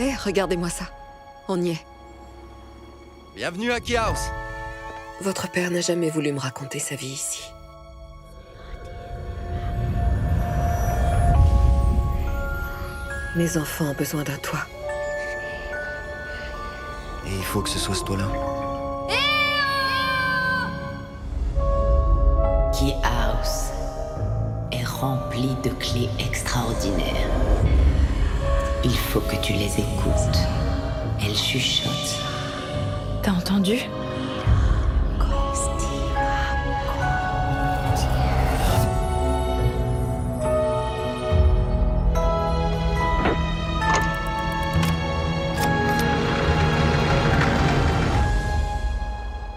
Eh, regardez-moi ça. On y est. Bienvenue à Key House. Votre père n'a jamais voulu me raconter sa vie ici. Mes enfants ont besoin d'un toit. Et il faut que ce soit ce toit-là. Key House est rempli de clés extraordinaires. Il faut que tu les écoutes. Elles chuchotent. T'as entendu?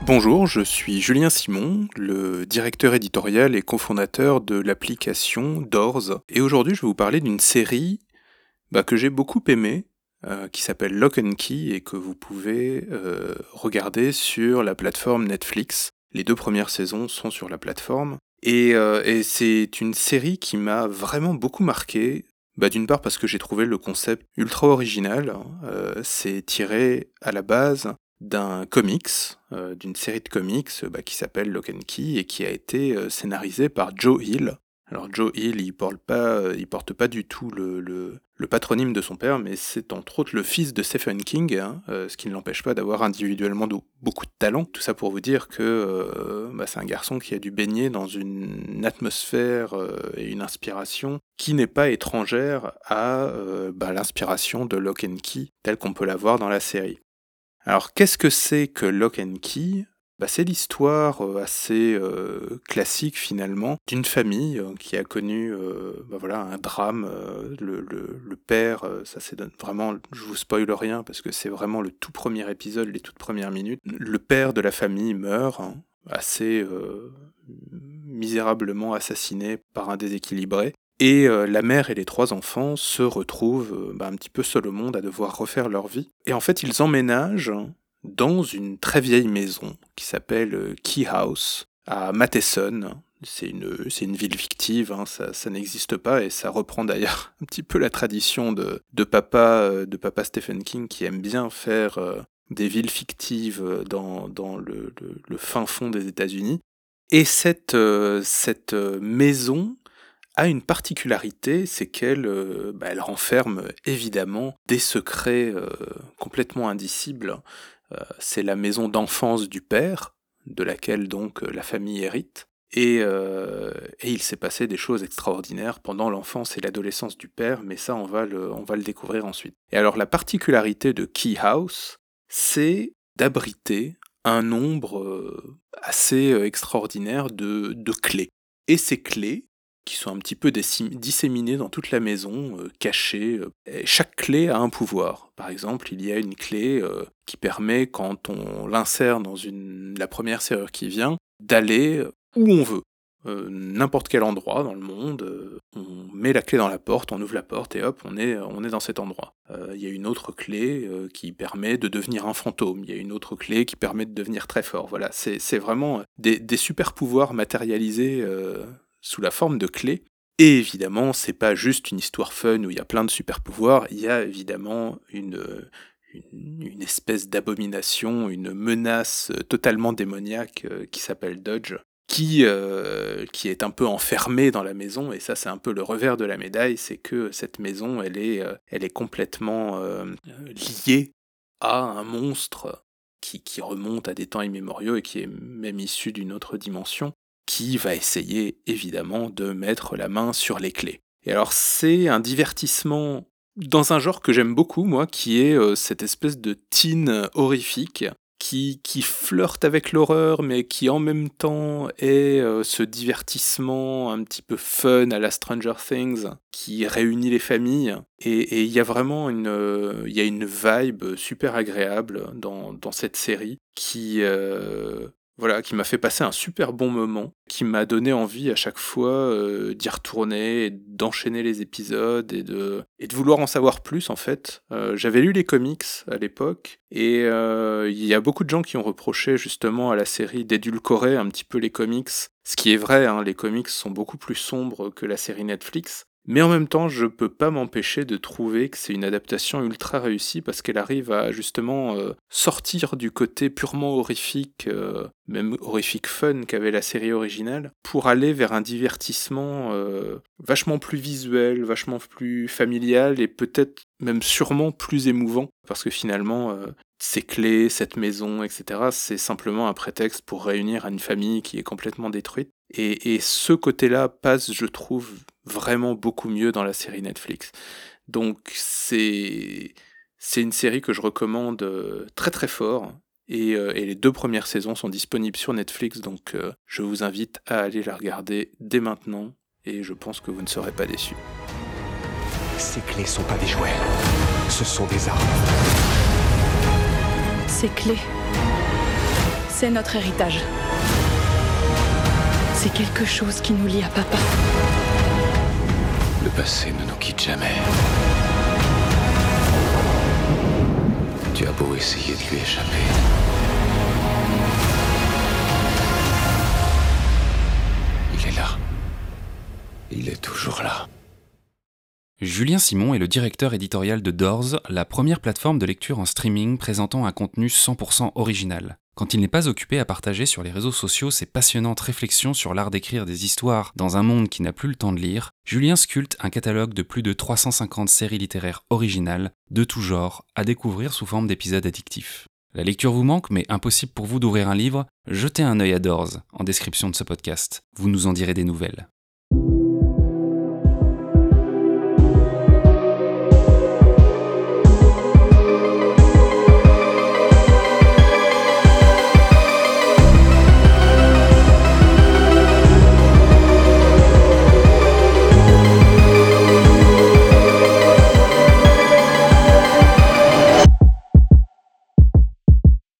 Bonjour, je suis Julien Simon, le directeur éditorial et cofondateur de l'application Doors. Et aujourd'hui, je vais vous parler d'une série bah, que j'ai beaucoup aimée, euh, qui s'appelle Lock and Key et que vous pouvez euh, regarder sur la plateforme Netflix. Les deux premières saisons sont sur la plateforme. Et, euh, c'est une série qui m'a vraiment beaucoup marqué. Bah, D'une part parce que j'ai trouvé le concept ultra original. c'est tiré à la base d'un comics, d'une série de comics bah, qui s'appelle Lock and Key et qui a été euh, scénarisé par Joe Hill. Alors Joe Hill, il porte pas, il porte pas du tout le, patronyme de son père, mais c'est entre autres le fils de Stephen King, hein, ce qui ne l'empêche pas d'avoir individuellement beaucoup de talent. Tout ça pour vous dire que bah, c'est un garçon qui a dû baigner dans une atmosphère et une inspiration qui n'est pas étrangère à bah, l'inspiration de Lock and Key, telle qu'on peut la voir dans la série. Alors qu'est-ce que c'est que Lock and Key? Bah, c'est l'histoire euh, assez euh, classique finalement d'une famille euh, qui a connu bah, voilà, un drame. Le, père, ça c'est vraiment, je vous spoil rien parce que c'est vraiment le tout premier épisode, les toutes premières minutes. Le père de la famille meurt, hein, assez misérablement assassiné par un déséquilibré. Et la mère et les trois enfants se retrouvent bah, un petit peu seuls au monde à devoir refaire leur vie. Et en fait, ils emménagent dans une très vieille maison qui s'appelle euh, Key House à Matheson. C'est une, une ville fictive, hein, ça, n'existe pas et ça reprend d'ailleurs un petit peu la tradition de, de, papa, de papa Stephen King qui aime bien faire des villes fictives dans, dans le, fin fond des États-Unis. Et cette, cette maison a une particularité, c'est qu'elle euh, bah, elle renferme évidemment des secrets euh, complètement indicibles. Euh, c'est la maison d'enfance du père, de laquelle donc la famille hérite. Et, et il s'est passé des choses extraordinaires pendant l'enfance et l'adolescence du père, mais ça on va, le, découvrir ensuite. Et alors la particularité de Key House, c'est d'abriter un nombre assez extraordinaire de clés. Et ces clés, qui sont un petit peu disséminées dans toute la maison, euh, cachées. Euh, chaque clé a un pouvoir. Par exemple, il y a une clé euh, qui permet, quand on l'insère dans la première serrure qui vient, d'aller où on veut. N'importe quel endroit dans le monde, on met la clé dans la porte, on ouvre la porte et hop, on est, dans cet endroit. Il y a une autre clé qui permet de devenir un fantôme, il y a une autre clé qui permet de devenir très fort. Voilà, c'est vraiment des super pouvoirs matérialisés sous la forme de clés. Et évidemment, c'est pas juste une histoire fun où il y a plein de super pouvoirs, il y a évidemment une, une, espèce d'abomination, une menace totalement démoniaque euh, qui s'appelle Dodge, qui, euh, qui est un peu enfermée dans la maison, et ça c'est un peu le revers de la médaille, c'est que cette maison, elle est, euh, elle est complètement liée à un monstre qui, qui remonte à des temps immémoriaux et qui est même issu d'une autre dimension qui va essayer évidemment de mettre la main sur les clés. Et alors c'est un divertissement dans un genre que j'aime beaucoup, moi, qui est euh, cette espèce de teen horrifique qui, qui flirte avec l'horreur, mais qui en même temps est euh, ce divertissement un petit peu fun à la Stranger Things, qui réunit les familles. Et il y a vraiment une, euh, y a une vibe super agréable dans, dans cette série qui, voilà, qui m'a fait passer un super bon moment, qui m'a donné envie à chaque fois euh, d'y retourner, d'enchaîner les épisodes et de, vouloir en savoir plus en fait. Euh, j'avais lu les comics à l'époque et euh, il y a beaucoup de gens qui ont reproché justement à la série d'édulcorer un petit peu les comics. Ce qui est vrai, hein, les comics sont beaucoup plus sombres que la série Netflix. Mais en même temps, je peux pas m'empêcher de trouver que c'est une adaptation ultra réussie parce qu'elle arrive à justement euh, sortir du côté purement horrifique, euh, même horrifique fun qu'avait la série originale, pour aller vers un divertissement euh, vachement plus visuel, vachement plus familial et peut-être même sûrement plus émouvant parce que finalement, ces clés, cette maison, etc., c'est simplement un prétexte pour réunir une famille qui est complètement détruite. Et, ce côté-là passe, je trouve, vraiment beaucoup mieux dans la série Netflix. Donc c'est c'est une série que je recommande euh, très très fort. Et, euh, et, les deux premières saisons sont disponibles sur Netflix, donc euh, je vous invite à aller la regarder dès maintenant. Et je pense que vous ne serez pas déçus. Ces clés sont pas des jouets, ce sont des armes. Ces clés, c'est notre héritage. C'est quelque chose qui nous lie à papa. Le passé ne nous quitte jamais. Tu as beau essayer de lui échapper. Il est là. Il est toujours là. Julien Simon est le directeur éditorial de Doors, la première plateforme de lecture en streaming présentant un contenu 100% original. Quand il n'est pas occupé à partager sur les réseaux sociaux ses passionnantes réflexions sur l'art d'écrire des histoires dans un monde qui n'a plus le temps de lire, Julien sculpte un catalogue de plus de 350 séries littéraires originales, de tout genre, à découvrir sous forme d'épisodes addictifs. La lecture vous manque, mais impossible pour vous d'ouvrir un livre? Jetez un œil à Doors, en description de ce podcast. Vous nous en direz des nouvelles.